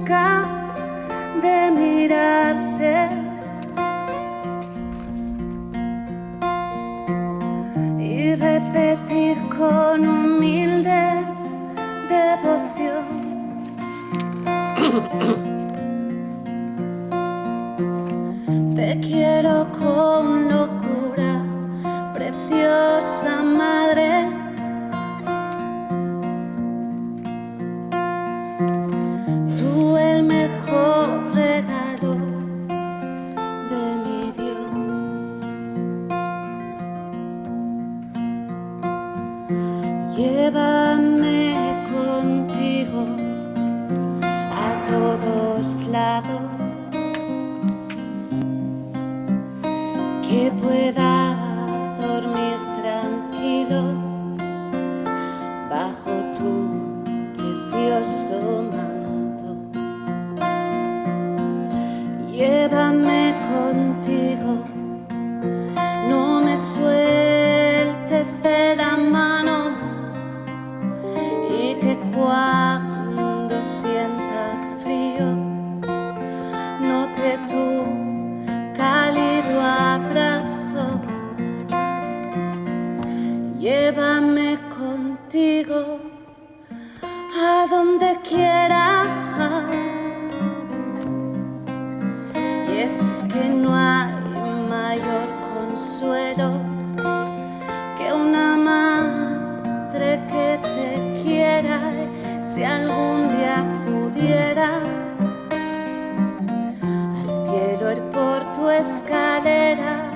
nunca de mirar si algún día pudiera escalera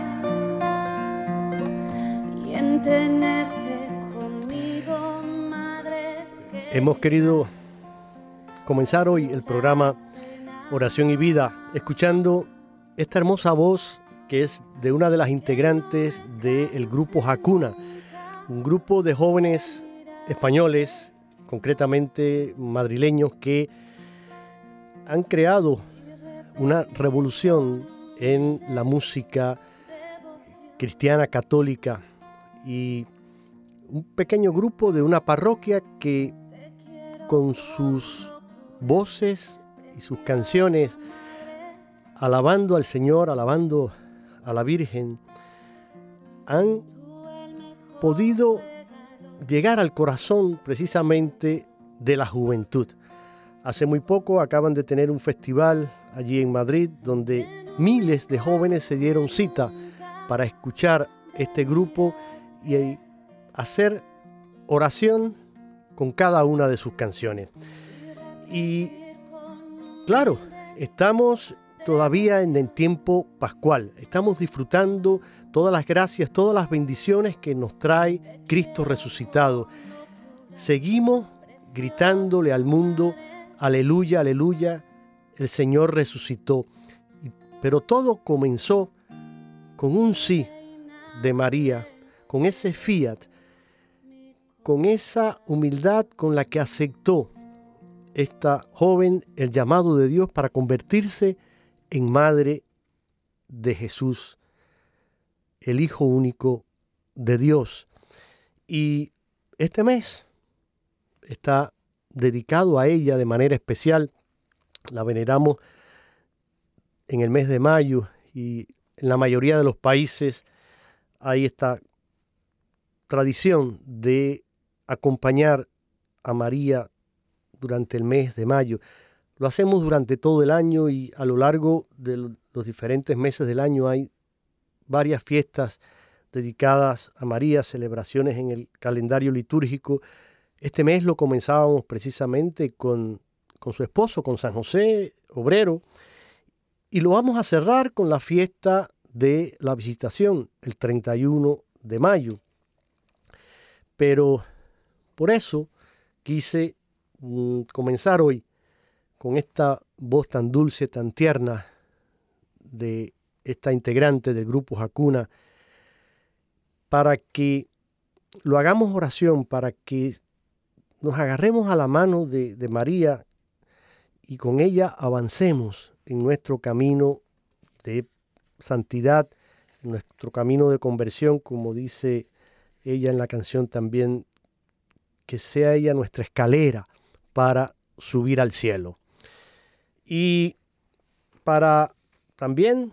y en tenerte conmigo, madre. Hemos querido comenzar hoy el programa Oración y Vida escuchando esta hermosa voz que es de una de las integrantes del grupo Hakuna, un grupo de jóvenes españoles, concretamente madrileños, que han creado una revolución en la música cristiana católica y un pequeño grupo de una parroquia que con sus voces y sus canciones, alabando al Señor, alabando a la Virgen, han podido llegar al corazón precisamente de la juventud. Hace muy poco acaban de tener un festival allí en Madrid donde miles de jóvenes se dieron cita para escuchar este grupo y hacer oración con cada una de sus canciones. Y claro, estamos todavía en el tiempo pascual, estamos disfrutando todas las gracias, todas las bendiciones que nos trae Cristo resucitado. Seguimos gritándole al mundo, aleluya, aleluya, el Señor resucitó. Pero todo comenzó con un sí de María, con ese fiat, con esa humildad con la que aceptó esta joven el llamado de Dios para convertirse en madre de Jesús, el Hijo único de Dios. Y este mes está dedicado a ella de manera especial. La veneramos en el mes de mayo y en la mayoría de los países hay esta tradición de acompañar a María durante el mes de mayo. Lo hacemos durante todo el año y a lo largo de los diferentes meses del año hay varias fiestas dedicadas a María, celebraciones en el calendario litúrgico. Este mes lo comenzábamos precisamente con, con su esposo, con San José Obrero, y lo vamos a cerrar con la fiesta de la visitación, el 31 de mayo. Pero por eso quise mm, comenzar hoy con esta voz tan dulce, tan tierna de esta integrante del grupo Hakuna, para que lo hagamos oración, para que nos agarremos a la mano de, de María y con ella avancemos en nuestro camino de santidad, en nuestro camino de conversión, como dice ella en la canción también, que sea ella nuestra escalera para subir al cielo. Y para también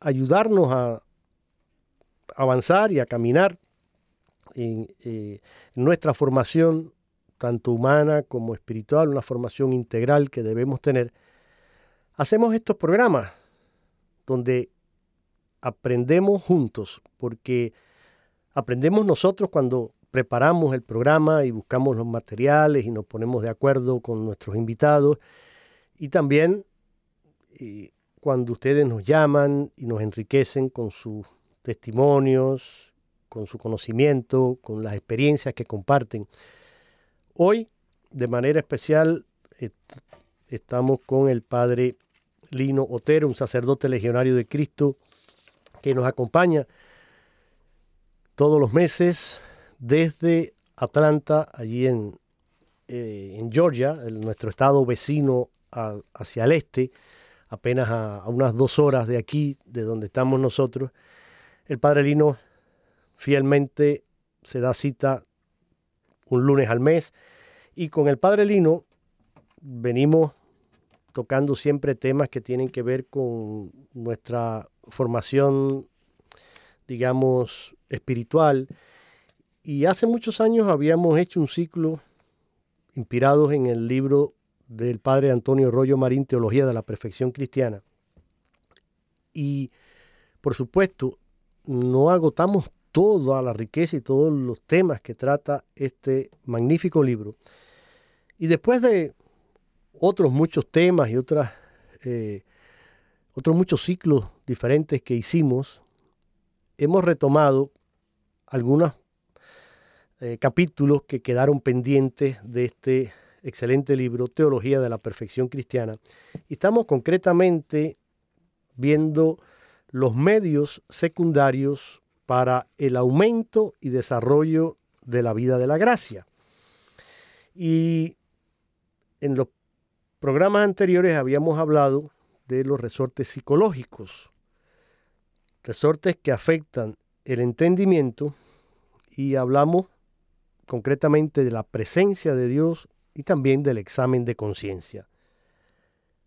ayudarnos a avanzar y a caminar en, eh, en nuestra formación tanto humana como espiritual, una formación integral que debemos tener, hacemos estos programas donde aprendemos juntos, porque aprendemos nosotros cuando preparamos el programa y buscamos los materiales y nos ponemos de acuerdo con nuestros invitados, y también eh, cuando ustedes nos llaman y nos enriquecen con sus testimonios, con su conocimiento, con las experiencias que comparten. Hoy, de manera especial, estamos con el padre Lino Otero, un sacerdote legionario de Cristo, que nos acompaña todos los meses desde Atlanta, allí en, eh, en Georgia, nuestro estado vecino hacia el este, apenas a, unas dos horas de aquí, de donde estamos nosotros. El padre Lino fielmente se da cita un lunes al mes y con el padre Lino venimos tocando siempre temas que tienen que ver con nuestra formación, digamos, espiritual. Y hace muchos años habíamos hecho un ciclo inspirados en el libro del padre Antonio Rollo Marín, Teología de la Perfección Cristiana. Y, por supuesto, no agotamos toda la riqueza y todos los temas que trata este magnífico libro. Y después de otros muchos temas y otras, eh, otros muchos ciclos diferentes que hicimos, hemos retomado algunos eh, capítulos que quedaron pendientes de este excelente libro, Teología de la Perfección Cristiana. Y estamos concretamente viendo los medios secundarios para el aumento y desarrollo de la vida de la gracia. Y en los programas anteriores habíamos hablado de los resortes psicológicos, resortes que afectan el entendimiento y hablamos concretamente de la presencia de Dios y también del examen de conciencia.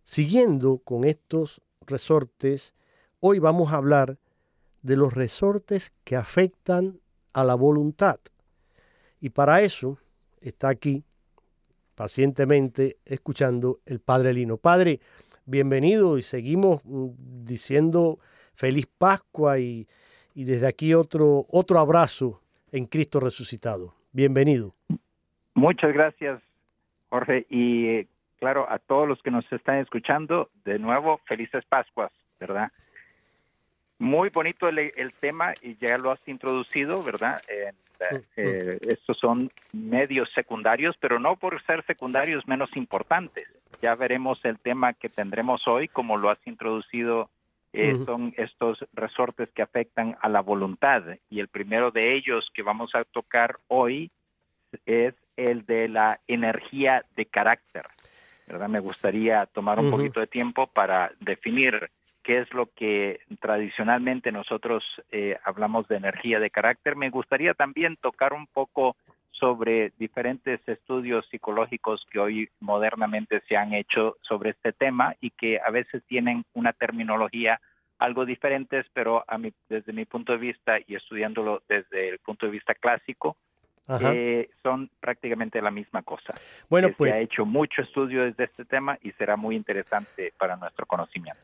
Siguiendo con estos resortes, hoy vamos a hablar de los resortes que afectan a la voluntad. Y para eso está aquí pacientemente escuchando el Padre Lino. Padre, bienvenido y seguimos mm, diciendo feliz Pascua y, y desde aquí otro, otro abrazo en Cristo resucitado. Bienvenido. Muchas gracias, Jorge. Y eh, claro, a todos los que nos están escuchando, de nuevo, felices Pascuas, ¿verdad? Muy bonito el, tema y ya lo has introducido, ¿verdad? Eh, estos son medios secundarios, pero no por ser secundarios menos importantes. Ya veremos el tema que tendremos hoy, como lo has introducido, eh, son estos resortes que afectan a la voluntad. Y el primero de ellos que vamos a tocar hoy es el de la energía de carácter. ¿verdad? Me gustaría tomar un poquito de tiempo para definir qué es lo que tradicionalmente nosotros eh, hablamos de energía de carácter. Me gustaría también tocar un poco sobre diferentes estudios psicológicos que hoy modernamente se han hecho sobre este tema y que a veces tienen una terminología algo diferentes, pero a mi, desde mi punto de vista y estudiándolo desde el punto de vista clásico, eh, son prácticamente la misma cosa. Bueno, pues. Se ha hecho mucho estudio desde este tema y será muy interesante para nuestro conocimiento.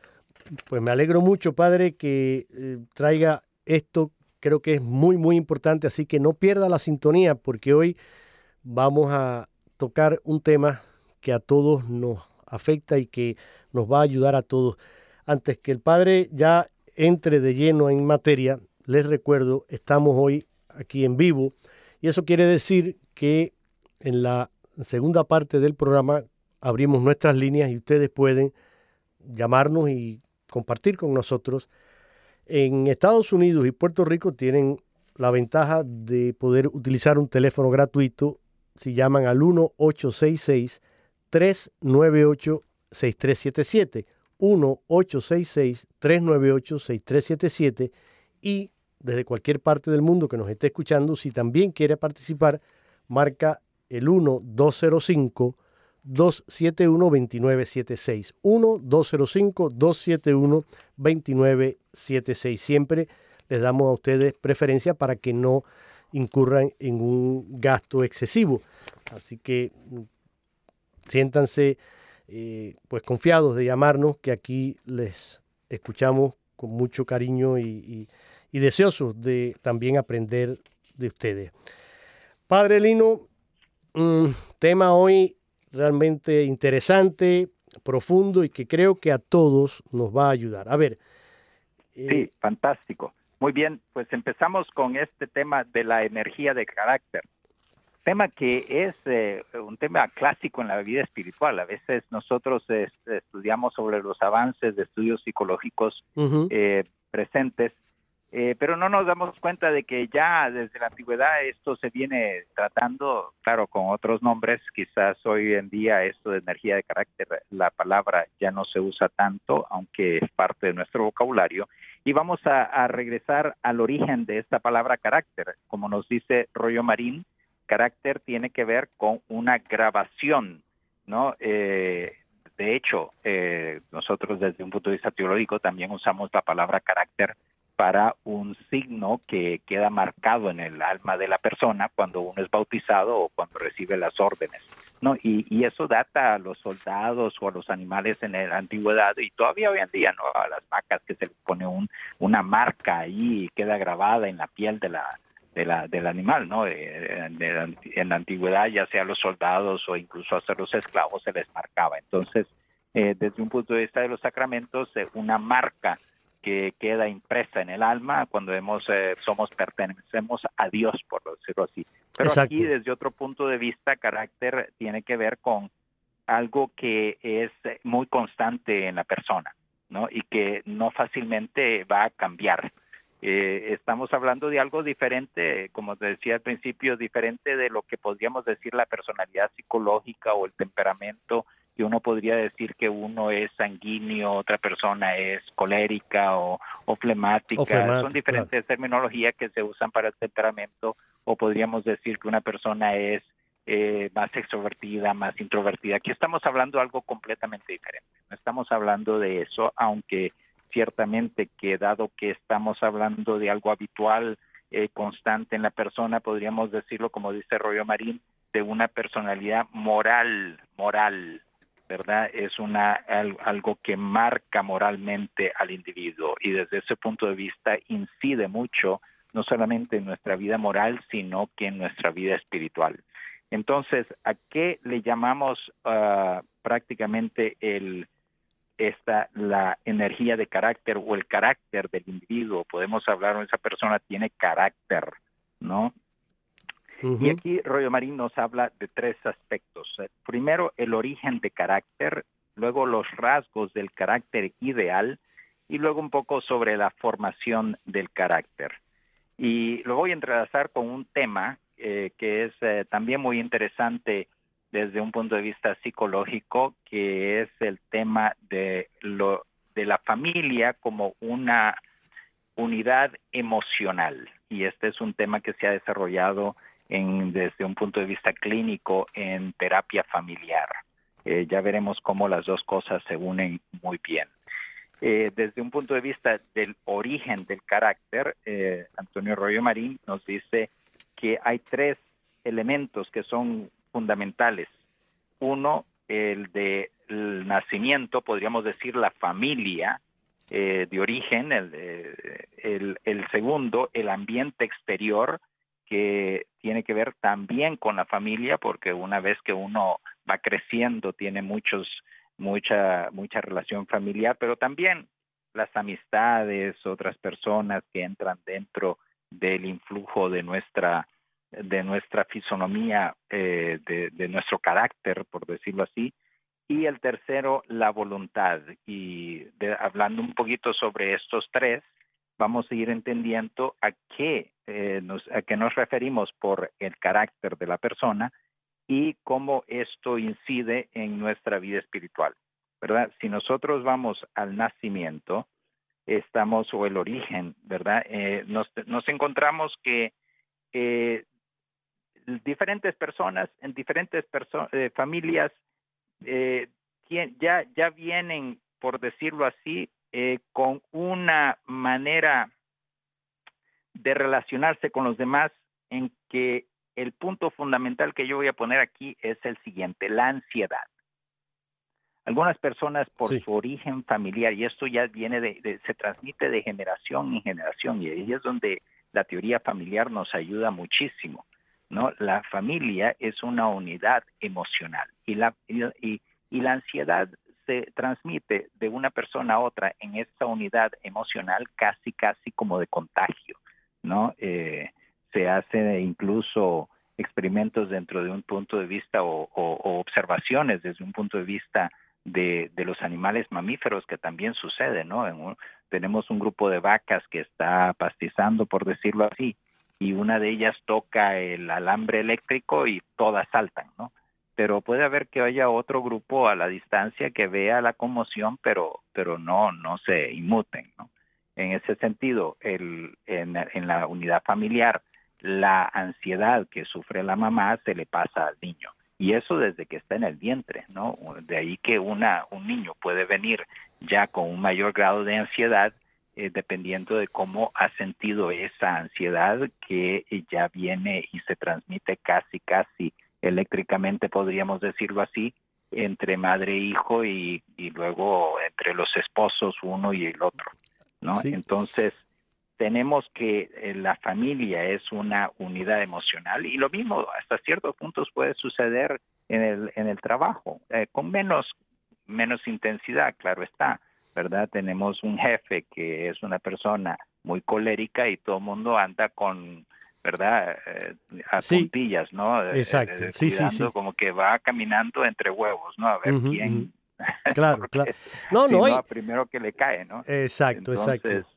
Pues me alegro mucho, padre, que eh, traiga esto. Creo que es muy, muy importante, así que no pierda la sintonía porque hoy vamos a tocar un tema que a todos nos afecta y que nos va a ayudar a todos. Antes que el padre ya entre de lleno en materia, les recuerdo, estamos hoy aquí en vivo y eso quiere decir que en la segunda parte del programa abrimos nuestras líneas y ustedes pueden llamarnos y compartir con nosotros. En Estados Unidos y Puerto Rico tienen la ventaja de poder utilizar un teléfono gratuito si llaman al 1-866-398-6377. 1-866-398-6377 y desde cualquier parte del mundo que nos esté escuchando, si también quiere participar, marca el 1-205. 271-2976. 1-205-271-2976. Siempre les damos a ustedes preferencia para que no incurran en un gasto excesivo. Así que mm, siéntanse eh, pues confiados de llamarnos, que aquí les escuchamos con mucho cariño y, y deseosos de también aprender de ustedes. Padre Lino, un tema hoy realmente interesante, profundo y que creo que a todos nos va a ayudar. A ver. sí, eh, fantástico. Muy bien, pues empezamos con este tema de la energía de carácter. Tema que es eh, un tema clásico en la vida espiritual. A veces nosotros estudiamos sobre los avances de estudios psicológicos eh, presentes eh, pero no nos damos cuenta de que ya desde la antigüedad esto se viene tratando, claro, con otros nombres. Quizás hoy en día esto de energía de carácter, la palabra ya no se usa tanto, aunque es parte de nuestro vocabulario. Y vamos a, regresar al origen de esta palabra carácter. Como nos dice Rollo Marín, carácter tiene que ver con una grabación, ¿no? Eh, de hecho, eh, nosotros desde un punto de vista teológico también usamos la palabra carácter para un signo que queda marcado en el alma de la persona cuando uno es bautizado o cuando recibe las órdenes. ¿no? Y, eso data a los soldados o a los animales en la antigüedad y todavía hoy en día, ¿no? A las vacas que se les pone un, una marca ahí y queda grabada en la piel de la, de la, del animal, ¿no? en la antigüedad, ya sea los soldados o incluso hasta los esclavos se les marcaba. Entonces, eh, desde un punto de vista de los sacramentos, eh, una marca que queda impresa en el alma cuando hemos, eh, somos pertenecemos a Dios, por decirlo así. Pero aquí, desde otro punto de vista, carácter tiene que ver con algo que es muy constante en la persona, ¿no? Y que no fácilmente va a cambiar. Eh, estamos hablando de algo diferente, como te decía al principio, diferente de lo que podríamos decir la personalidad psicológica o el temperamento que uno podría decir que uno es sanguíneo, otra persona es colérica o, flemática. Son diferentes terminologías que se usan para el temperamento o podríamos decir que una persona es eh, más extrovertida, más introvertida. Aquí estamos hablando de algo completamente diferente. No estamos hablando de eso, aunque ciertamente que dado que estamos hablando de algo habitual, eh, constante en la persona, podríamos decirlo, como dice Rollo Marín, de una personalidad moral, moral, ¿verdad? Es una algo que marca moralmente al individuo y desde ese punto de vista incide mucho no solamente en nuestra vida moral, sino que en nuestra vida espiritual. Entonces, ¿a qué le llamamos ah, prácticamente el esta la energía de carácter o el carácter del individuo? Podemos hablar, esa persona tiene carácter, ¿no? Y aquí Rollo Marín nos habla de tres aspectos. Eh, primero, el origen de carácter, luego los rasgos del carácter ideal y luego un poco sobre la formación del carácter. Y lo voy a entrelazar con un tema eh, que es eh, también muy interesante desde un punto de vista psicológico, que es el tema de, lo, de la familia como una unidad emocional. Y este es un tema que se ha desarrollado desde un punto de vista clínico en terapia familiar. Eh, ya veremos cómo las dos cosas se unen muy bien. Eh, desde un punto de vista del origen del carácter, eh, Antonio Rollo Marín nos dice que hay tres elementos que son fundamentales. Uno, el del nacimiento, podríamos decir la familia de origen. el, el, segundo, el ambiente exterior, que tiene que ver también con la familia, porque una vez que uno va creciendo tiene muchos, mucha, mucha relación familiar, pero también las amistades, otras personas que entran dentro del influjo de nuestra de nuestra fisonomía, eh, de, nuestro carácter, por decirlo así, y el tercero, la voluntad. Y hablando un poquito sobre estos tres, vamos a ir entendiendo a qué, eh, nos, a qué nos referimos por el carácter de la persona y cómo esto incide en nuestra vida espiritual. ¿Verdad? Si nosotros vamos al nacimiento, estamos, o el origen, ¿verdad? Eh, nos, encontramos que eh, diferentes personas en diferentes familias ya, ya vienen, por decirlo así, eh, con una manera de relacionarse con los demás en que el punto fundamental que yo voy a poner aquí es el siguiente, la ansiedad. Algunas personas por su origen familiar, y esto ya viene de, se transmite de generación en generación, y ahí es donde la teoría familiar nos ayuda muchísimo. ¿no? La familia es una unidad emocional y la, y la ansiedad se transmite de una persona a otra en esta unidad emocional casi, casi como de contagio, ¿no? Eh, se hace incluso experimentos dentro de un punto de vista o, observaciones desde un punto de vista de, los animales mamíferos que también sucede, ¿no? tenemos un grupo de vacas que está pastizando, por decirlo así, y una de ellas toca el alambre eléctrico y todas saltan, ¿no? Pero puede haber que haya otro grupo a la distancia que vea la conmoción, pero, pero no, no se inmuten. ¿no? En ese sentido, el, en, en la unidad familiar, la ansiedad que sufre la mamá se le pasa al niño. Y eso desde que está en el vientre, ¿no? De ahí que una, un niño puede venir ya con un mayor grado de ansiedad, eh, dependiendo de cómo ha sentido esa ansiedad que ya viene y se transmite casi, casi eléctricamente, podríamos decirlo así, entre madre e hijo y, luego entre los esposos uno y el otro, ¿no? Entonces, tenemos que eh, la familia es una unidad emocional y lo mismo hasta ciertos puntos puede suceder en el, en el trabajo, eh, con menos, menos intensidad, claro está, ¿verdad? Tenemos un jefe que es una persona muy colérica y todo el mundo anda con, ¿verdad? Eh, a puntillas, ¿no? Eh, exacto, eh, sí, sí, sí. Como que va caminando entre huevos, ¿no? A ver quién... Claro, claro. No, no, hay... primero que le cae, ¿no? Exacto, Entonces, exacto.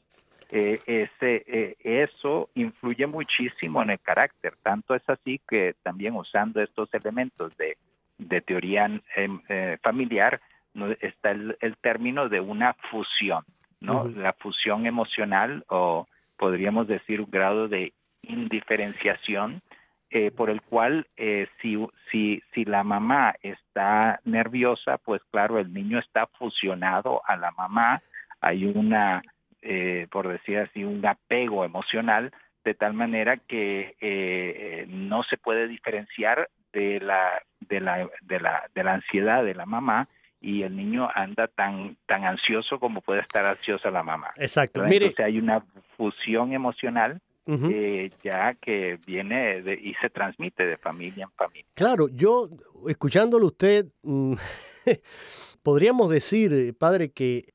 ese, eso influye muchísimo en el carácter. Tanto es así que también usando estos elementos de, de teoría em, familiar, está el, término de una fusión, ¿no? La fusión emocional o podríamos decir un grado de indiferenciación eh, por el cual eh, si, si, si la mamá está nerviosa, pues claro, el niño está fusionado a la mamá, hay una, eh, por decir así, un apego emocional de tal manera que no se puede diferenciar de la, de la, de la, de la ansiedad de la mamá y el niño anda tan tan ansioso como puede estar ansiosa la mamá. Exacto. Mire, Entonces hay una fusión emocional eh, ya que viene y se transmite de familia en familia. Claro, yo escuchándolo usted, mm, podríamos decir, padre, que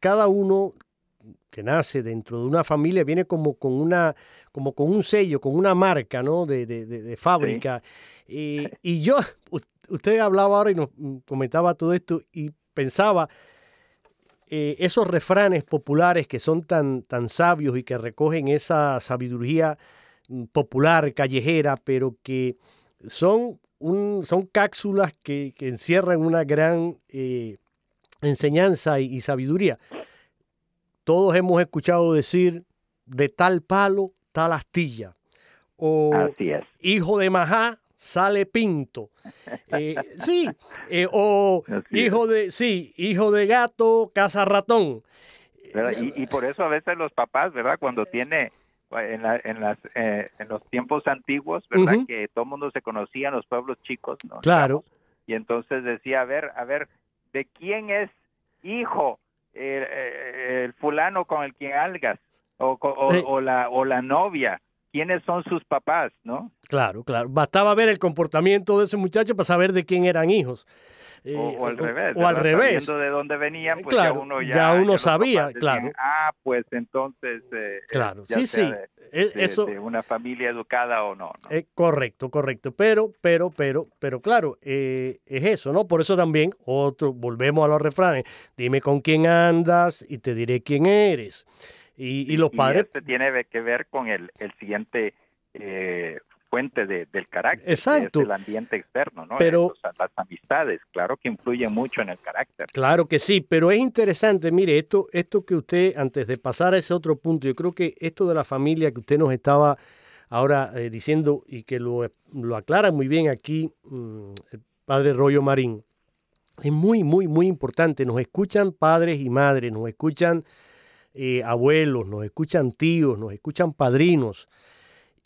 cada uno que nace dentro de una familia viene como con una como con un sello, con una marca, ¿no? De, de, de, fábrica. Y, y, yo, usted hablaba ahora y nos mm, comentaba todo esto y pensaba eh, esos refranes populares que son tan, tan sabios y que recogen esa sabiduría mm, popular, callejera, pero que son, un, son cápsulas que, encierran una gran eh, enseñanza y, sabiduría. Todos hemos escuchado decir de tal palo, tal astilla. O hijo de majá, sale pinto. Eh, sí, eh, o hijo de, sí, hijo de gato, casa ratón. Y, por eso a veces los papás, ¿verdad? Cuando tiene en, en, las, eh, en los tiempos antiguos, ¿verdad? Que todo el mundo se conocía en los pueblos chicos, ¿no? Claro. Y entonces decía, a ver, a ver, ¿de quién es hijo el, fulano con el que algas? O, o, la, o la novia quiénes son sus papás, ¿no? Claro, claro. Bastaba ver el comportamiento de ese muchacho para saber de quién eran hijos. o, al eh, revés. O, al revés. de dónde venían, pues claro, ya uno, ya, uno sabía, claro. ah, pues entonces. Eh, claro, sí, sí. E, de, eso, de una familia educada o no. ¿no? Eh, correcto, correcto. Pero, pero, pero, pero claro, es eso, ¿no? Por eso también, otro, volvemos a los refranes. Dime con quién andas y te diré quién eres. Y, los padres... este tiene que ver con el, el siguiente eh, fuente de, del carácter, Exacto. el ambiente externo, ¿no? Pero, las amistades, claro que influyen mucho en el carácter. Claro que sí, pero es interesante, mire, esto, esto que usted, antes de pasar a ese otro punto, yo creo que esto de la familia que usted nos estaba ahora eh, diciendo y que lo, lo, aclara muy bien aquí mm, el padre Rollo Marín, es muy, muy, muy importante. Nos escuchan padres y madres, nos escuchan eh, abuelos, nos escuchan tíos, nos escuchan padrinos.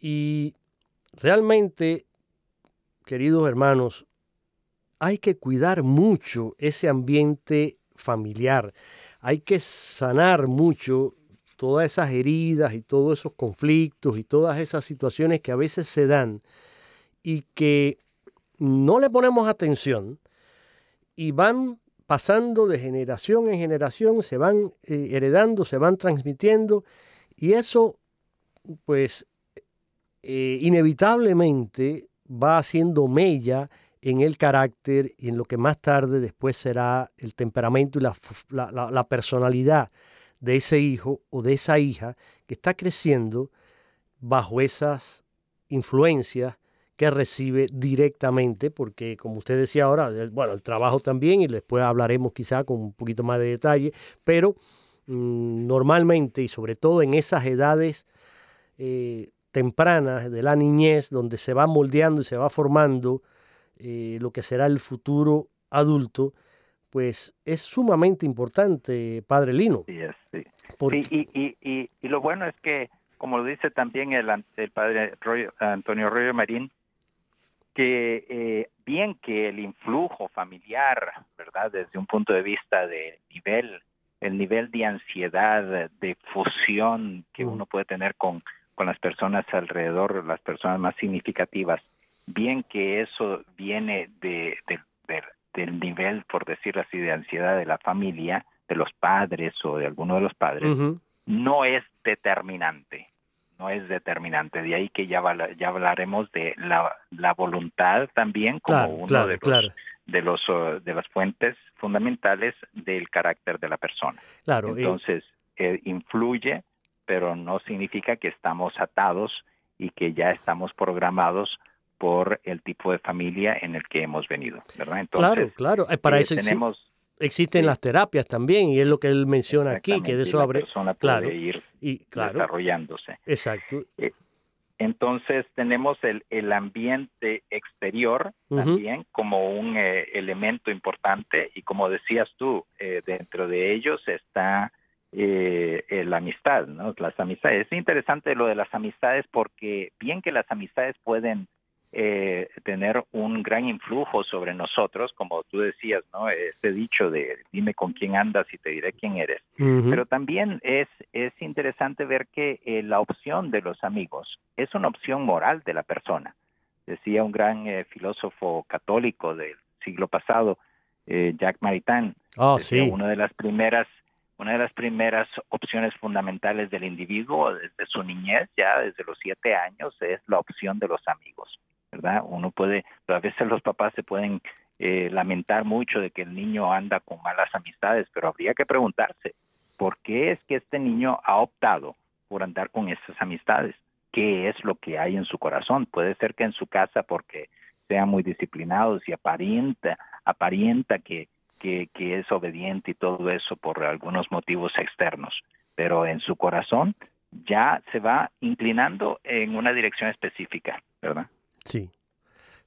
Y realmente, queridos hermanos, hay que cuidar mucho ese ambiente familiar. Hay que sanar mucho todas esas heridas y todos esos conflictos y todas esas situaciones que a veces se dan y que no le ponemos atención y van pasando de generación en generación, se van eh, heredando, se van transmitiendo y eso pues eh, inevitablemente va haciendo mella en el carácter y en lo que más tarde después será el temperamento y la personalidad de ese hijo o de esa hija que está creciendo bajo esas influencias que recibe directamente, porque como usted decía ahora, bueno, el trabajo también, y después hablaremos quizá con un poquito más de detalle, pero mm, normalmente y sobre todo en esas edades eh, tempranas de la niñez, donde se va moldeando y se va formando eh, lo que será el futuro adulto, pues es sumamente importante, Padre Lino. Sí, sí. y, y, y, lo bueno es que, como lo dice también el, el Padre Antonio Arroyo Marín, que eh, bien que el influjo familiar, ¿verdad? Desde un punto de vista de nivel, el nivel de ansiedad, de fusión que uno puede tener con, con las personas alrededor, las personas más significativas, bien que eso viene de, del nivel, por decirlo así, de ansiedad de la familia, de los padres o de alguno de los padres, no es determinante, no es determinante. De ahí que ya, ya hablaremos de la, la voluntad también como uno de los, de los uh, de las fuentes fundamentales del carácter de la persona. Claro. Entonces, eh, influye, pero no significa que estamos atados y que ya estamos programados por el tipo de familia en el que hemos venido, ¿verdad? Entonces, claro, claro. Para eh, eso tenemos existen las terapias también y es lo que él menciona aquí que de eso abre claro ir y, desarrollándose. Exacto. Eh, entonces tenemos el, el ambiente exterior también como un eh, elemento importante y como decías tú eh, dentro de ellos está la amistad no las amistades. Es interesante lo de las amistades porque bien que las amistades pueden eh, tener un gran influjo sobre nosotros, como tú decías, ¿no? Este dicho de dime con quién andas y te diré quién eres. Pero también es, es interesante ver que eh, la opción de los amigos es una opción moral de la persona. Decía un gran eh, filósofo católico del siglo pasado, Jack Maritain, oh, una de las primeras una de las primeras opciones fundamentales del individuo desde su niñez, ya desde los siete años, es la opción de los amigos. ¿Verdad? Uno puede, a veces los papás se pueden eh, lamentar mucho de que el niño anda con malas amistades, pero habría que preguntarse, ¿por qué es que este niño ha optado por andar con esas amistades? ¿Qué es lo que hay en su corazón? Puede ser que en su casa, porque sean muy disciplinados y aparenta, aparenta que, que es obediente y todo eso por algunos motivos externos, pero en su corazón ya se va inclinando en una dirección específica, ¿verdad? Sí.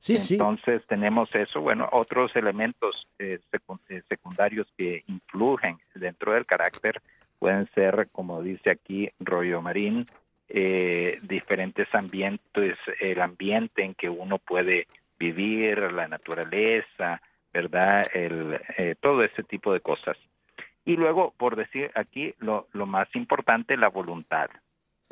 Sí, Entonces tenemos eso, bueno, otros elementos eh, eh, secundarios que influyen dentro del carácter pueden ser, como dice aquí Rollo Marín, eh, diferentes ambientes, el ambiente en que uno puede vivir, la naturaleza, ¿verdad? El, todo ese tipo de cosas. Y luego, por decir aquí, lo más importante, la voluntad.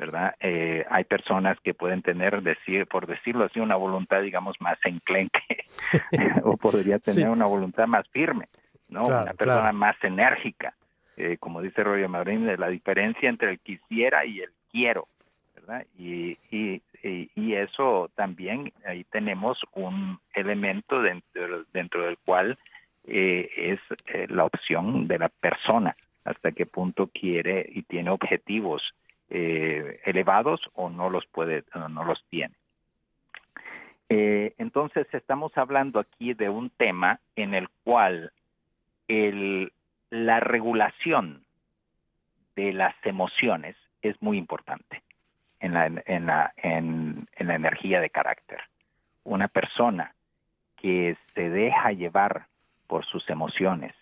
¿Verdad? Eh, hay personas que pueden tener, decir, por decirlo así, una voluntad, digamos, más enclenque, o podría tener una voluntad más firme, ¿no? una persona más enérgica, eh, como dice Roger Marín, de la diferencia entre el quisiera y el quiero, ¿verdad? Y, y, y, eso también, ahí tenemos un elemento dentro, dentro del cual eh, es la opción de la persona, hasta qué punto quiere y tiene objetivos eh, elevados o no los puede, no los tiene. Eh, entonces estamos hablando aquí de un tema en el cual el, la regulación de las emociones es muy importante en la, en, la, en, en la energía de carácter. Una persona que se deja llevar por sus emociones,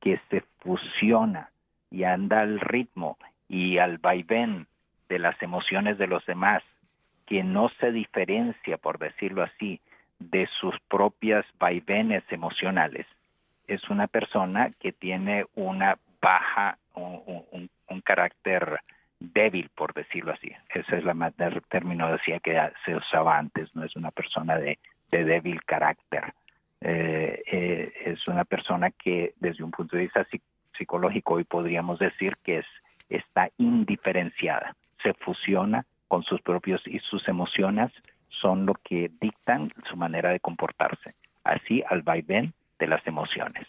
que se fusiona y anda al ritmo y al vaivén de las emociones de los demás, que no se diferencia, por decirlo así, de sus propias vaivenes emocionales, es una persona que tiene una baja, un, carácter débil, por decirlo así. Esa es la terminología que se usaba antes, no es una persona de, débil carácter. Eh, eh, es una persona que desde un punto de vista psicológico hoy podríamos decir que es está indiferenciada, se fusiona con sus propios y sus emociones son lo que dictan su manera de comportarse, así al vaivén de las emociones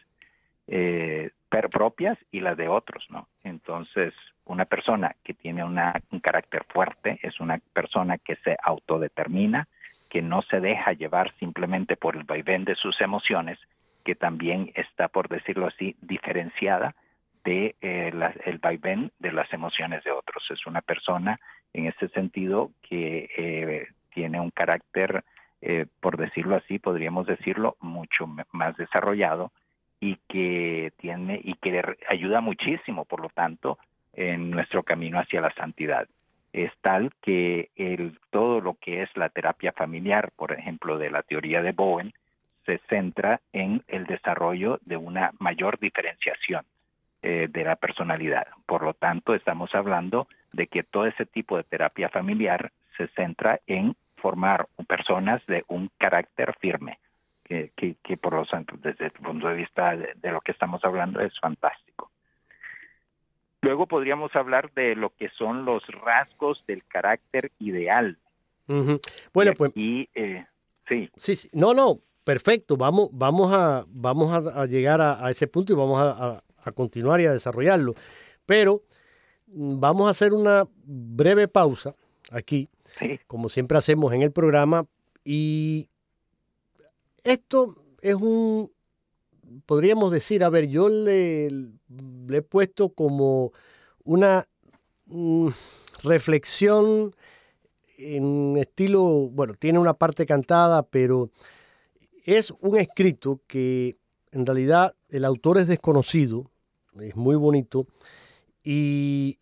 eh, propias y las de otros, ¿no? Entonces, una persona que tiene una, un carácter fuerte es una persona que se autodetermina, que no se deja llevar simplemente por el vaivén de sus emociones, que también está, por decirlo así, diferenciada de eh, el vaivén de las emociones de otros. Es una persona en ese sentido que eh, tiene un carácter, eh, por decirlo así, podríamos decirlo, mucho más desarrollado y que tiene y que ayuda muchísimo, por lo tanto, en nuestro camino hacia la santidad. Es tal que el, todo lo que es la terapia familiar, por ejemplo, de la teoría de Bowen, se centra en el desarrollo de una mayor diferenciación eh, de la personalidad. Por lo tanto, estamos hablando de que todo ese tipo de terapia familiar se centra en formar personas de un carácter firme, que, que, por lo tanto, desde el punto de vista de, lo que estamos hablando, es fantástico. Luego podríamos hablar de lo que son los rasgos del carácter ideal. Bueno, pues... Eh, sí. sí. No, no, perfecto. Vamos, vamos, a, vamos a, llegar a, ese punto y vamos a, a continuar y a desarrollarlo. Pero mm, vamos a hacer una breve pausa aquí, como siempre hacemos en el programa, y esto es un, podríamos decir, a ver, yo le, le he puesto como una mm, reflexión en estilo, bueno, tiene una parte cantada, pero es un escrito que en realidad el autor es desconocido, es muy bonito, y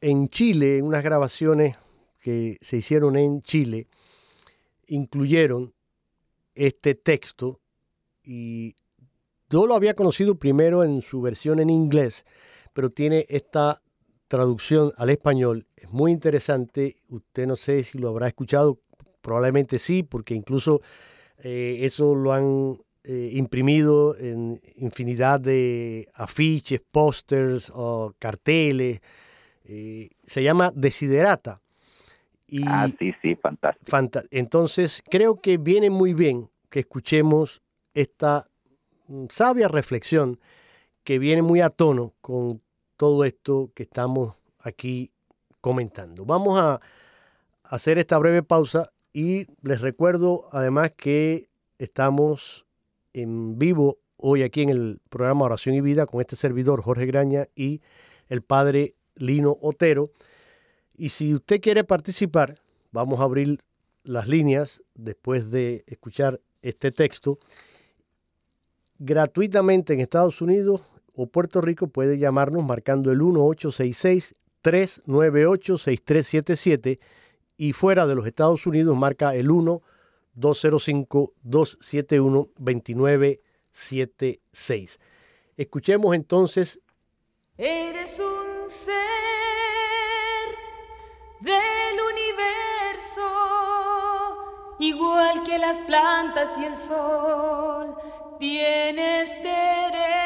en Chile, en unas grabaciones que se hicieron en Chile, incluyeron este texto y yo lo había conocido primero en su versión en inglés, pero tiene esta traducción al español. Es muy interesante. Usted no sé si lo habrá escuchado, probablemente sí, porque incluso eh, eso lo han eh, imprimido en infinidad de afiches, pósters o carteles. Eh, se llama Desiderata. Y ah, sí, sí, fantástico. Entonces, creo que viene muy bien que escuchemos esta mm, sabia reflexión que viene muy a tono con todo esto que estamos aquí comentando. Vamos a hacer esta breve pausa y les recuerdo además que estamos en vivo hoy aquí en el programa Oración y Vida con este servidor Jorge Graña y el padre Lino Otero. Y si usted quiere participar, vamos a abrir las líneas después de escuchar este texto. Gratuitamente en Estados Unidos o Puerto Rico puede llamarnos marcando el 1866-398-6377 y fuera de los Estados Unidos marca el 1 205-271-2976. Escuchemos entonces. Eres un ser del universo, igual que las plantas y el sol, tienes derecho.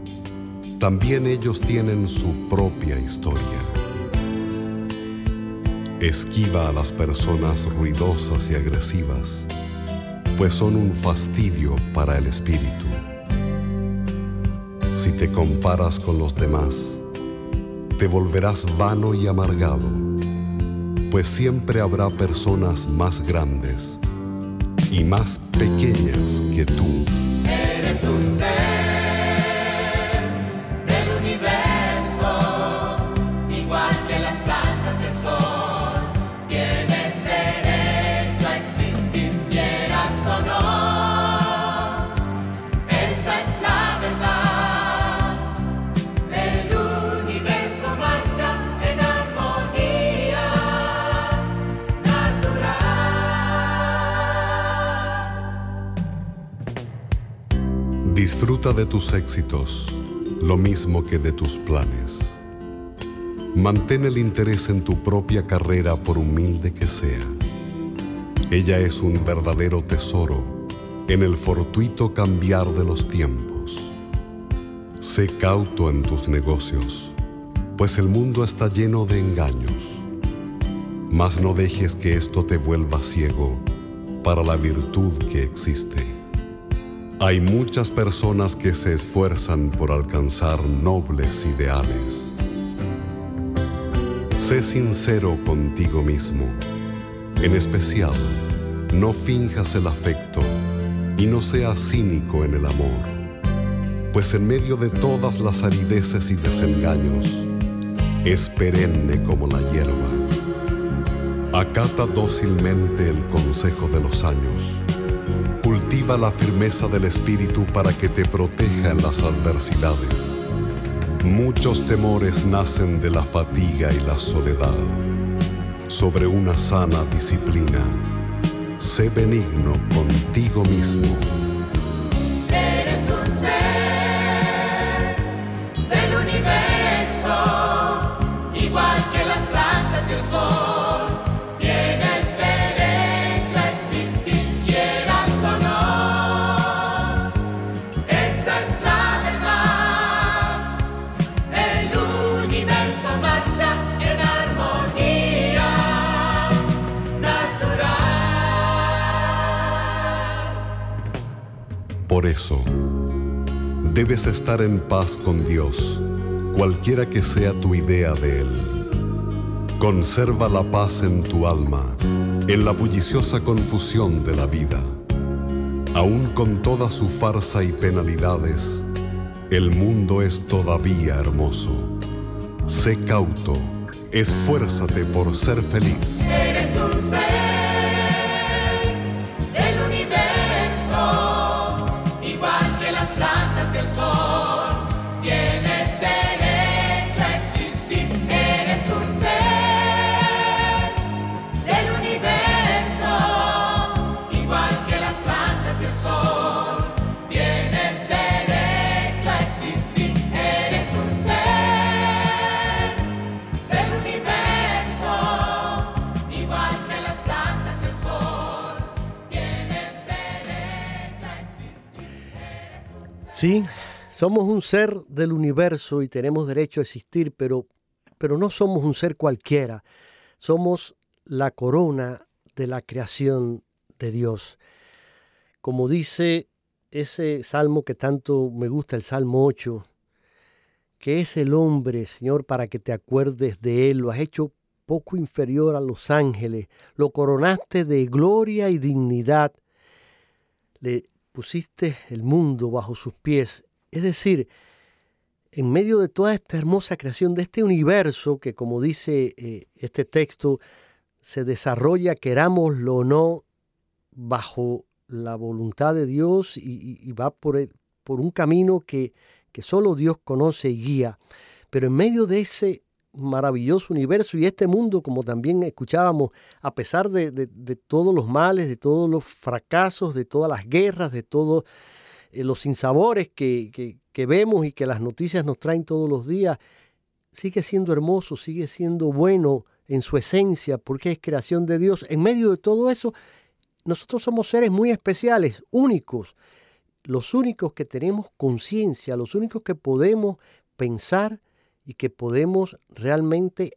también ellos tienen su propia historia. Esquiva a las personas ruidosas y agresivas, pues son un fastidio para el espíritu. Si te comparas con los demás, te volverás vano y amargado, pues siempre habrá personas más grandes y más pequeñas que tú. Eres un ser De tus éxitos, lo mismo que de tus planes. Mantén el interés en tu propia carrera por humilde que sea. Ella es un verdadero tesoro en el fortuito cambiar de los tiempos. Sé cauto en tus negocios, pues el mundo está lleno de engaños. Mas no dejes que esto te vuelva ciego para la virtud que existe. Hay muchas personas que se esfuerzan por alcanzar nobles ideales. Sé sincero contigo mismo. En especial, no finjas el afecto y no seas cínico en el amor, pues en medio de todas las arideces y desengaños, es perenne como la hierba. Acata dócilmente el consejo de los años. Cultiva la firmeza del espíritu para que te proteja en las adversidades. Muchos temores nacen de la fatiga y la soledad. Sobre una sana disciplina, sé benigno contigo mismo. Debes estar en paz con Dios, cualquiera que sea tu idea de Él. Conserva la paz en tu alma, en la bulliciosa confusión de la vida. Aún con toda su farsa y penalidades, el mundo es todavía hermoso. Sé cauto, esfuérzate por ser feliz. Sí, somos un ser del universo y tenemos derecho a existir, pero, pero no somos un ser cualquiera. Somos la corona de la creación de Dios. Como dice ese salmo que tanto me gusta, el Salmo 8, que es el hombre, Señor, para que te acuerdes de él, lo has hecho poco inferior a los ángeles, lo coronaste de gloria y dignidad, le pusiste el mundo bajo sus pies. Es decir, en medio de toda esta hermosa creación, de este universo que, como dice eh, este texto, se desarrolla, querámoslo o no, bajo la voluntad de Dios y, va por, el- por un camino que, que solo Dios conoce y guía. Pero en medio de ese maravilloso universo y este mundo, como también escuchábamos, a pesar de, de- todos los males, de todos los fracasos, de todas las guerras, de todos eh, los sinsabores que, que- que vemos y que las noticias nos traen todos los días, sigue siendo hermoso, sigue siendo bueno en su esencia, porque es creación de Dios. En medio de todo eso, nosotros somos seres muy especiales, únicos, los únicos que tenemos conciencia, los únicos que podemos pensar y que podemos realmente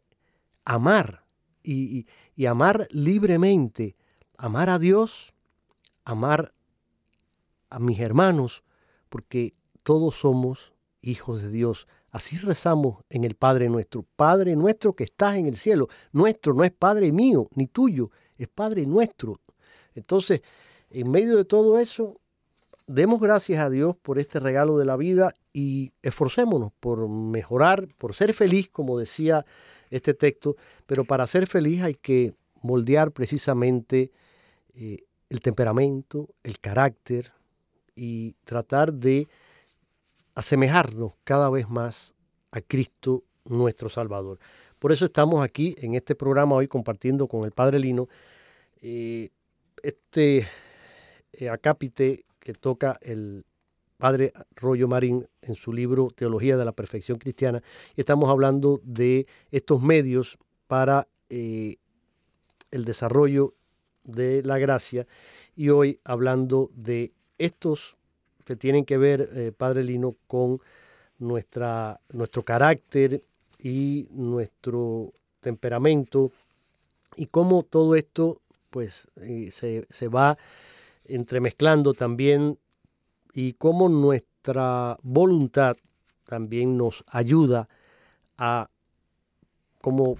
amar y, y- amar libremente, amar a Dios, amar a mis hermanos, porque todos somos hijos de Dios. Así rezamos en el Padre nuestro. Padre nuestro que estás en el cielo. Nuestro no es Padre mío ni tuyo, es Padre nuestro. Entonces, en medio de todo eso, demos gracias a Dios por este regalo de la vida y esforcémonos por mejorar, por ser feliz, como decía este texto, pero para ser feliz hay que moldear precisamente eh, el temperamento, el carácter y tratar de asemejarnos cada vez más a Cristo nuestro Salvador. Por eso estamos aquí en este programa hoy compartiendo con el Padre Lino eh, este eh, acápite que toca el Padre Rollo Marín en su libro Teología de la Perfección Cristiana. Estamos hablando de estos medios para eh, el desarrollo de la gracia y hoy hablando de estos que tienen que ver, eh, Padre Lino, con nuestra, nuestro carácter y nuestro temperamento y cómo todo esto pues eh, se, se va entremezclando también y cómo nuestra voluntad también nos ayuda a como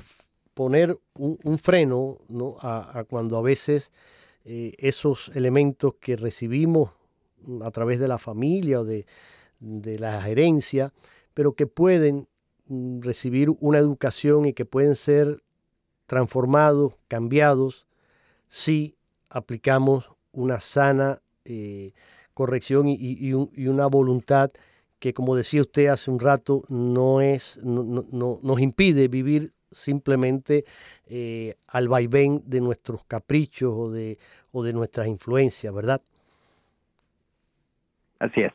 poner un, freno ¿no? a, cuando a veces eh, esos elementos que recibimos a través de la familia o de, de la herencia, pero que pueden mm, recibir una educación y que pueden ser transformados, cambiados, si aplicamos una sana eh, corrección y, una voluntad que, como decía usted hace un rato, no es, no, nos impide vivir simplemente eh, al vaivén de nuestros caprichos o de, o de nuestras influencias, ¿verdad? Así es.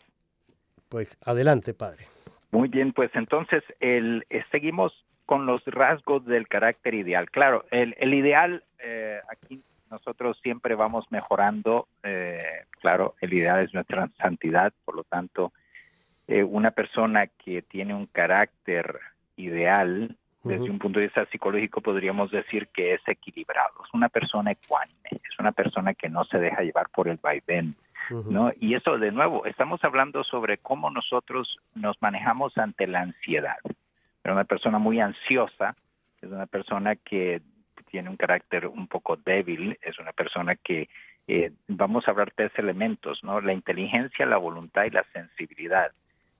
Pues adelante, padre. Muy bien, pues entonces el, eh, seguimos con los rasgos del carácter ideal. Claro, el, el ideal, eh, aquí nosotros siempre vamos mejorando, eh, claro, el ideal es nuestra santidad, por lo tanto, una persona que tiene un carácter ideal, desde un punto de vista psicológico podríamos decir que es equilibrado, es una persona ecuánime, es una persona que no se deja llevar por el vaivén, ¿no? Y eso, de nuevo, estamos hablando sobre cómo nosotros nos manejamos ante la ansiedad. Pero una persona muy ansiosa es una persona que tiene un carácter un poco débil, es una persona que eh, vamos a hablar tres elementos, ¿no? La inteligencia, la voluntad y la sensibilidad.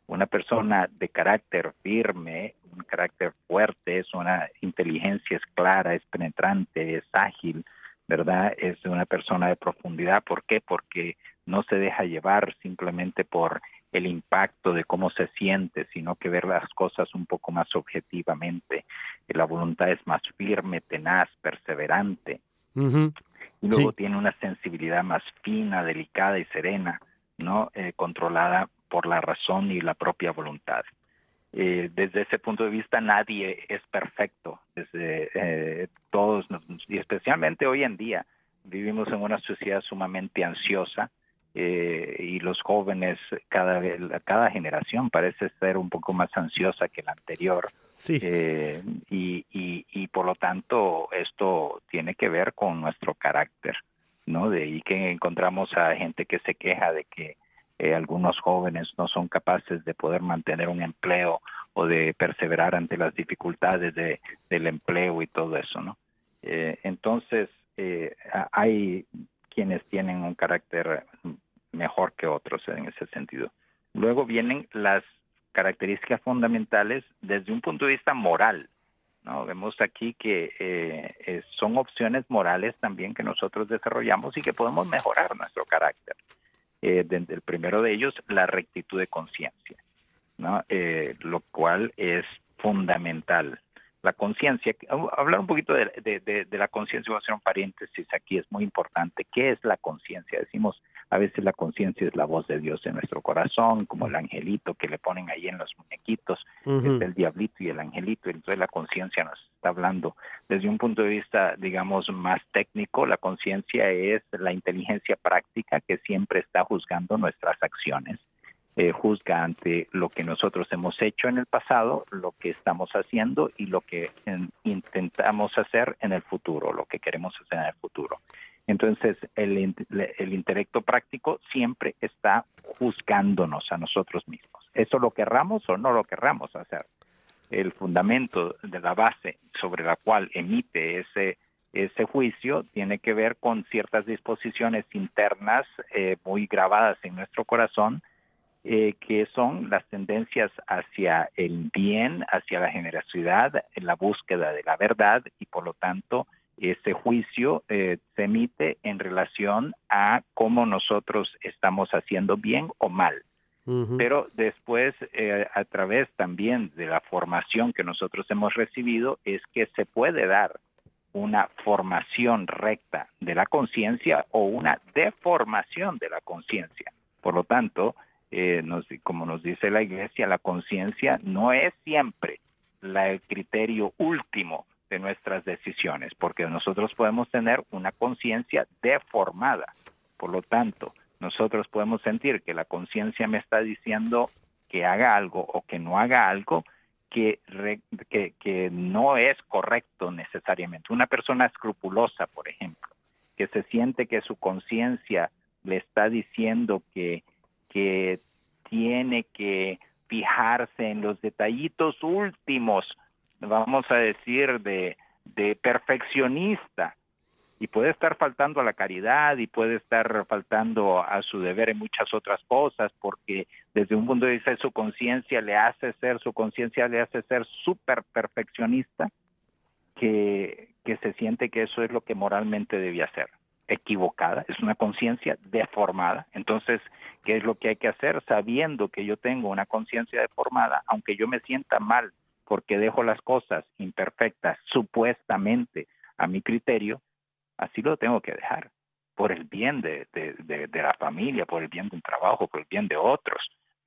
Una persona de carácter firme, un carácter fuerte, es una inteligencia es clara, es penetrante, es ágil, ¿verdad? Es una persona de profundidad. ¿Por qué? Porque no se deja llevar simplemente por el impacto de cómo se siente, sino que ver las cosas un poco más objetivamente. La voluntad es más firme, tenaz, perseverante. Y luego tiene una sensibilidad más fina, delicada y serena, ¿no? Eh, controlada por la razón y la propia voluntad. Eh, desde ese punto de vista nadie es perfecto, desde eh, todos, y especialmente hoy en día, vivimos en una sociedad sumamente ansiosa, eh, y los jóvenes cada cada generación parece ser un poco más ansiosa que la anterior. Eh, y, y, por lo tanto esto tiene que ver con nuestro carácter no de ahí que encontramos a gente que se queja de que eh, algunos jóvenes no son capaces de poder mantener un empleo o de perseverar ante las dificultades de, del empleo y todo eso no entonces hay quienes tienen un carácter mejor que otros en ese sentido. Luego vienen las características fundamentales desde un punto de vista moral. Vemos aquí que eh, eh, son opciones morales también que nosotros desarrollamos y que podemos mejorar nuestro carácter. Eh, desde el primero de ellos, la rectitud de conciencia, ¿no? lo cual es fundamental la conciencia. Hablar un poquito de, de, la conciencia, voy a hacer un paréntesis aquí, es muy importante. ¿Qué es la conciencia? Decimos, a veces la conciencia es la voz de Dios en nuestro corazón, como el angelito que le ponen ahí en los muñequitos, el diablito y el angelito. Entonces la conciencia nos está hablando desde un punto de vista, digamos, más técnico. La conciencia es la inteligencia práctica que siempre está juzgando nuestras acciones eh, juzga ante lo que nosotros hemos hecho en el pasado, lo que estamos haciendo y lo que intentamos hacer en el futuro, lo que queremos hacer en el futuro. Entonces, el, el intelecto práctico siempre está juzgándonos a nosotros mismos. Eso lo querramos o no lo querramos hacer. El fundamento de la base sobre la cual emite ese, ese juicio tiene que ver con ciertas disposiciones internas eh, muy grabadas en nuestro corazón eh, que son las tendencias hacia el bien, hacia la generosidad, en la búsqueda de la verdad y por lo tanto ese juicio eh, se emite en relación a cómo nosotros estamos haciendo bien o mal. Pero después, eh, a través también de la formación que nosotros hemos recibido, es que se puede dar una formación recta de la conciencia o una deformación de la conciencia. Por lo tanto, eh, como nos dice la Iglesia, la conciencia no es siempre el criterio último de nuestras decisiones, porque nosotros podemos tener una conciencia deformada. Por lo tanto, nosotros podemos sentir que la conciencia me está diciendo que haga algo o que no haga algo que, que, que no es correcto necesariamente. Una persona escrupulosa, por ejemplo, que se siente que su conciencia le está diciendo que que tiene que fijarse en los detallitos últimos, vamos a decir, de, de perfeccionista, y puede estar faltando a la caridad y puede estar faltando a su deber en muchas otras cosas porque desde un punto de vista de su conciencia le hace ser, su conciencia le hace ser súper perfeccionista que, que se siente que eso es lo que moralmente debía ser equivocada, es una conciencia deformada. Entonces, ¿qué es lo que hay que hacer? Sabiendo que yo tengo una conciencia deformada, aunque yo me sienta mal porque dejo las cosas imperfectas supuestamente a mi criterio, así lo tengo que dejar, por el bien de, la familia, por el bien de un trabajo, por el bien de otros.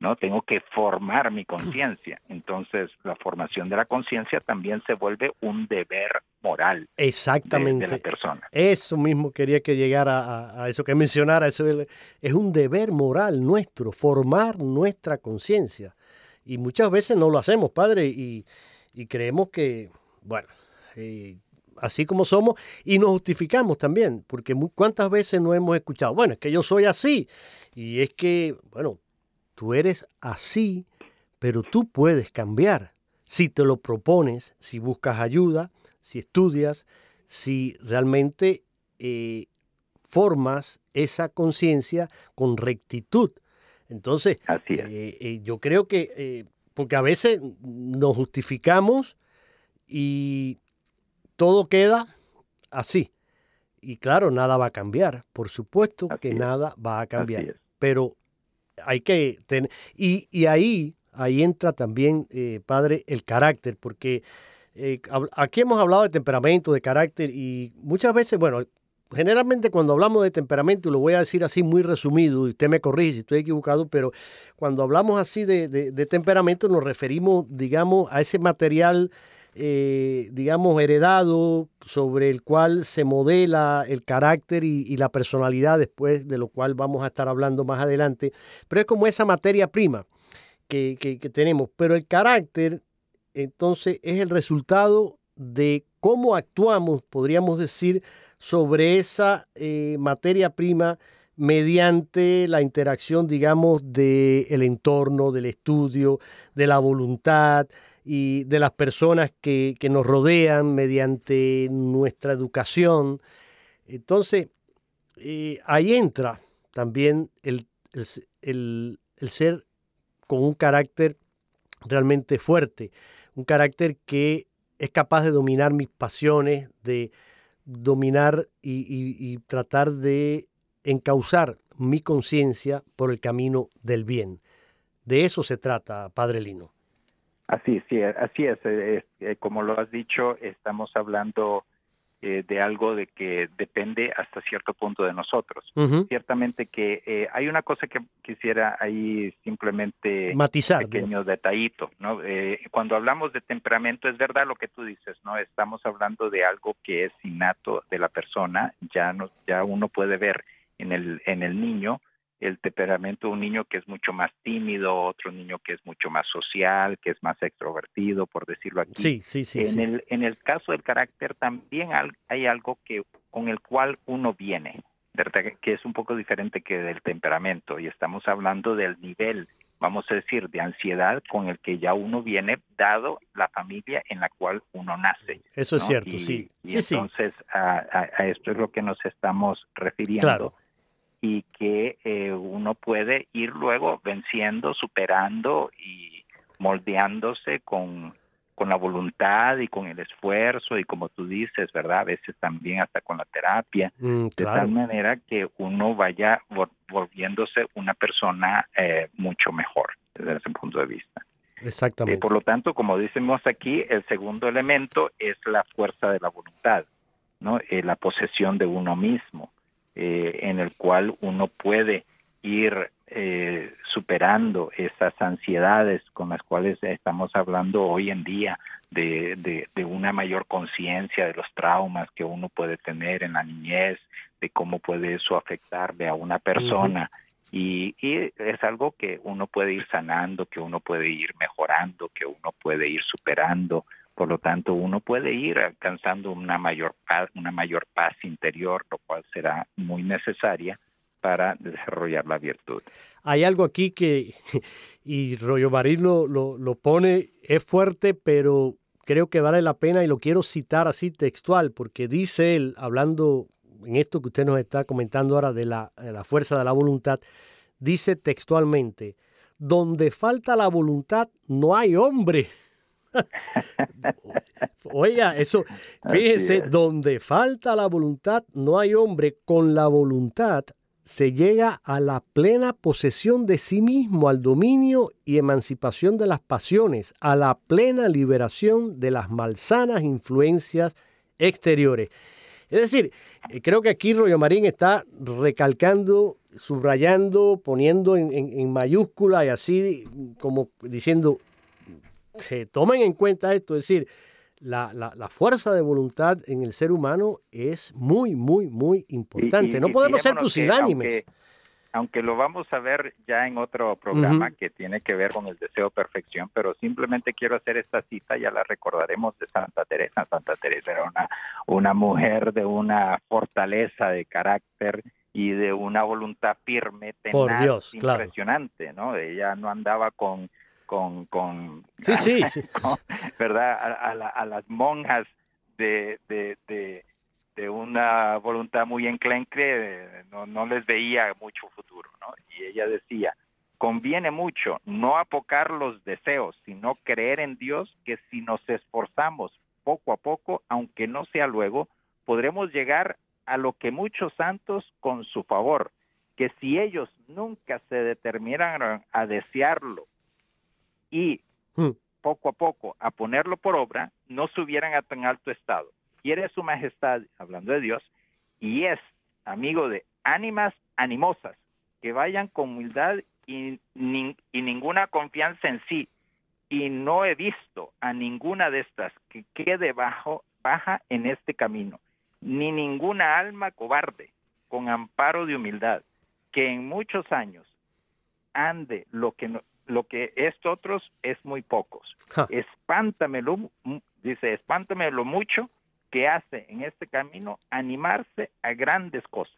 ¿No? Tengo que formar mi conciencia. Entonces, la formación de la conciencia también se vuelve un deber moral Exactamente. De, la persona. Eso mismo quería que llegara a, eso que mencionara. Eso es un deber moral nuestro, formar nuestra conciencia. Y muchas veces no lo hacemos, padre, y, creemos que, bueno, eh, así como somos y nos justificamos también, porque cuántas veces no hemos escuchado, bueno, es que yo soy así y es que, bueno, tú eres así, pero tú puedes cambiar si te lo propones, si buscas ayuda, si estudias, si realmente eh, formas esa conciencia con rectitud. Entonces, eh, eh, yo creo que, porque a veces nos justificamos y todo queda así. Y claro, nada va a cambiar. Por supuesto que nada va a cambiar. Pero hay que tener... Y, ahí, ahí entra también, eh, padre, el carácter, porque eh, aquí hemos hablado de temperamento, de carácter, y muchas veces, bueno, generalmente cuando hablamos de temperamento, lo voy a decir así muy resumido, y usted me corrige si estoy equivocado, pero cuando hablamos así de, de temperamento nos referimos, digamos, a ese material eh, digamos, heredado sobre el cual se modela el carácter y, la personalidad, después de lo cual vamos a estar hablando más adelante. Pero es como esa materia prima que, tenemos. Pero el carácter, entonces, es el resultado de cómo actuamos, podríamos decir, sobre esa eh, materia prima mediante la interacción, digamos, del entorno, del estudio, de la voluntad, y de las personas que, nos rodean mediante nuestra educación. Entonces, eh, ahí entra también el, el, ser con un carácter realmente fuerte, un carácter que es capaz de dominar mis pasiones, de dominar y, tratar de encauzar mi conciencia por el camino del bien. De eso se trata, Padre Lino. Así, sí, así es. Eh, eh, como lo has dicho, estamos hablando eh, de algo de que depende hasta cierto punto de nosotros. Ciertamente que hay una cosa que quisiera ahí simplemente matizar, pequeño detallito, ¿no? cuando hablamos de temperamento es verdad lo que tú dices, ¿no? Estamos hablando de algo que es innato de la persona, ya no, ya uno puede ver en el en el niño el temperamento de un niño que es mucho más tímido, otro niño que es mucho más social, que es más extrovertido, por decirlo aquí. Sí, sí, sí. En, El, en el caso del carácter también hay algo que con el cual uno viene, ¿verdad? que es un poco diferente que del temperamento, y estamos hablando del nivel, vamos a decir, de ansiedad con el que ya uno viene, dado la familia en la cual uno nace. Eso es cierto, sí. Y entonces A, esto es lo que nos estamos refiriendo. Claro y que eh, uno puede ir luego venciendo, superando y moldeándose con, con la voluntad y con el esfuerzo y como tú dices, ¿verdad? A veces también hasta con la terapia, mm, de tal manera que uno vaya volviéndose una persona eh, mucho mejor desde ese punto de vista. Exactamente. por lo tanto, como decimos aquí, el segundo elemento es la fuerza de la voluntad, ¿no? Eh, la posesión de uno mismo. Eh, en el cual uno puede ir eh, superando esas ansiedades con las cuales estamos hablando hoy en día de, de, una mayor conciencia de los traumas que uno puede tener en la niñez, de cómo puede eso afectarle a una persona. y, y, es algo que uno puede ir sanando, que uno puede ir mejorando, que uno puede ir superando por lo tanto, uno puede ir alcanzando una mayor paz, una mayor paz interior, lo cual será muy necesaria para desarrollar la virtud. Hay algo aquí que, y Rollo Marín lo, lo, pone, es fuerte, pero creo que vale la pena y lo quiero citar así textual, porque dice él, hablando en esto que usted nos está comentando ahora de la, de la fuerza de la voluntad, dice textualmente, donde falta la voluntad no hay hombre. Oiga, eso, fíjese, donde falta la voluntad no hay hombre. Con la voluntad se llega a la plena posesión de sí mismo, al dominio y emancipación de las pasiones, a la plena liberación de las malsanas influencias exteriores. Es decir, eh, creo que aquí Rollo Marín está recalcando, subrayando, poniendo en, en mayúscula y así como diciendo, se tomen en cuenta esto, es decir, la, la, fuerza de voluntad en el ser humano es muy, muy, muy importante. no podemos ser pusilánimes. Aunque, lo vamos a ver ya en otro programa que tiene que ver con el deseo de perfección, pero simplemente quiero hacer esta cita, ya la recordaremos de Santa Teresa. Santa Teresa era una, una mujer de una fortaleza de carácter y de una voluntad firme, tenaz, impresionante, ¿no? Ella no andaba con con, con, sí, sí, ¿verdad? A, las monjas de, de, de, una voluntad muy enclenque, no, no les veía mucho futuro, ¿no? Y ella decía, conviene mucho no apocar los deseos, sino creer en Dios que si nos esforzamos poco a poco, aunque no sea luego, podremos llegar a lo que muchos santos con su favor, que si ellos nunca se determinaran a desearlo y hmm. poco a poco a ponerlo por obra, no subieran a tan alto estado. Quiere su majestad, hablando de Dios, y es amigo de ánimas animosas, que vayan con humildad y, y ninguna confianza en sí. Y no he visto a ninguna de estas que quede bajo, baja en este camino, ni ninguna alma cobarde, con amparo de humildad, que en muchos años ande lo que, no, lo que es otros es muy pocos. Espántamelo, dice, espántame lo mucho que hace en este camino animarse a grandes cosas.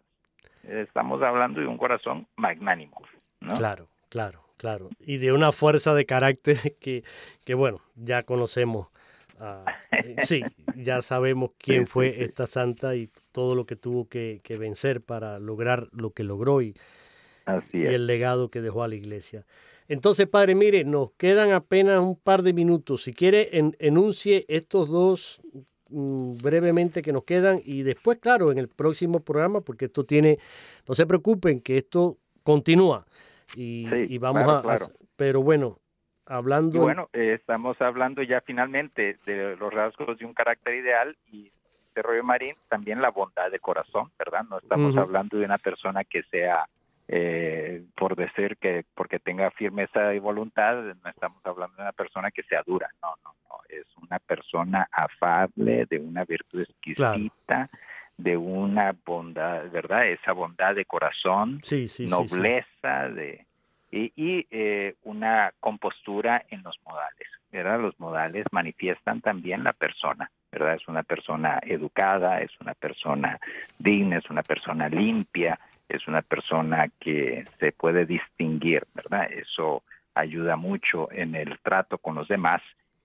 Estamos hablando de un corazón magnánimo. Claro, claro, claro. Y de una fuerza de carácter que, que bueno, ya conocemos. Eh, sí, ya sabemos quién fue esta santa y todo lo que tuvo que, vencer para lograr lo que logró y, y el legado que dejó a la iglesia. Entonces, padre, mire, nos quedan apenas un par de minutos. Si quiere, enuncie estos dos mm, brevemente que nos quedan y después, claro, en el próximo programa, porque esto tiene, no se preocupen, que esto continúa y, vamos a, Pero bueno, hablando... bueno, eh, estamos hablando ya finalmente de los rasgos de un carácter ideal y de Rollo Marín, también la bondad de corazón, ¿verdad? No estamos hablando de una persona que sea eh, por decir que porque tenga firmeza y voluntad, no estamos hablando de una persona que sea dura, no, no, no, es una persona afable, de una virtud exquisita, de una bondad, ¿verdad? Esa bondad de corazón, nobleza, de y, eh, una compostura en los modales, ¿verdad? Los modales manifiestan también la persona, ¿verdad? Es una persona educada, es una persona digna, es una persona limpia, es una persona que se puede distinguir, ¿verdad? Eso ayuda mucho en el trato con los demás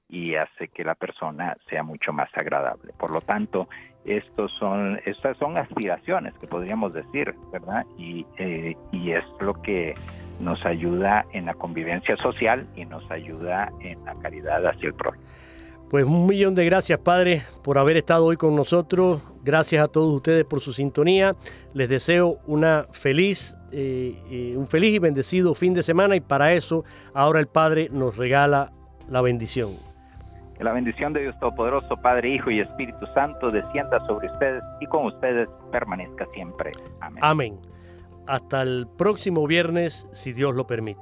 y hace que la persona sea mucho más agradable. Por lo tanto, estos son, estas son aspiraciones que podríamos decir, ¿verdad? Y, eh, y es lo que nos ayuda en la convivencia social y nos ayuda en la caridad hacia el prójimo. Pues un millón de gracias, Padre, por haber estado hoy con nosotros. Gracias a todos ustedes por su sintonía. Les deseo una feliz, eh, eh, un feliz y bendecido fin de semana y para eso ahora el Padre nos regala la bendición. Que la bendición de Dios Todopoderoso, Padre, Hijo y Espíritu Santo descienda sobre ustedes y con ustedes permanezca siempre. Amén. Amén. Hasta el próximo viernes, si Dios lo permite.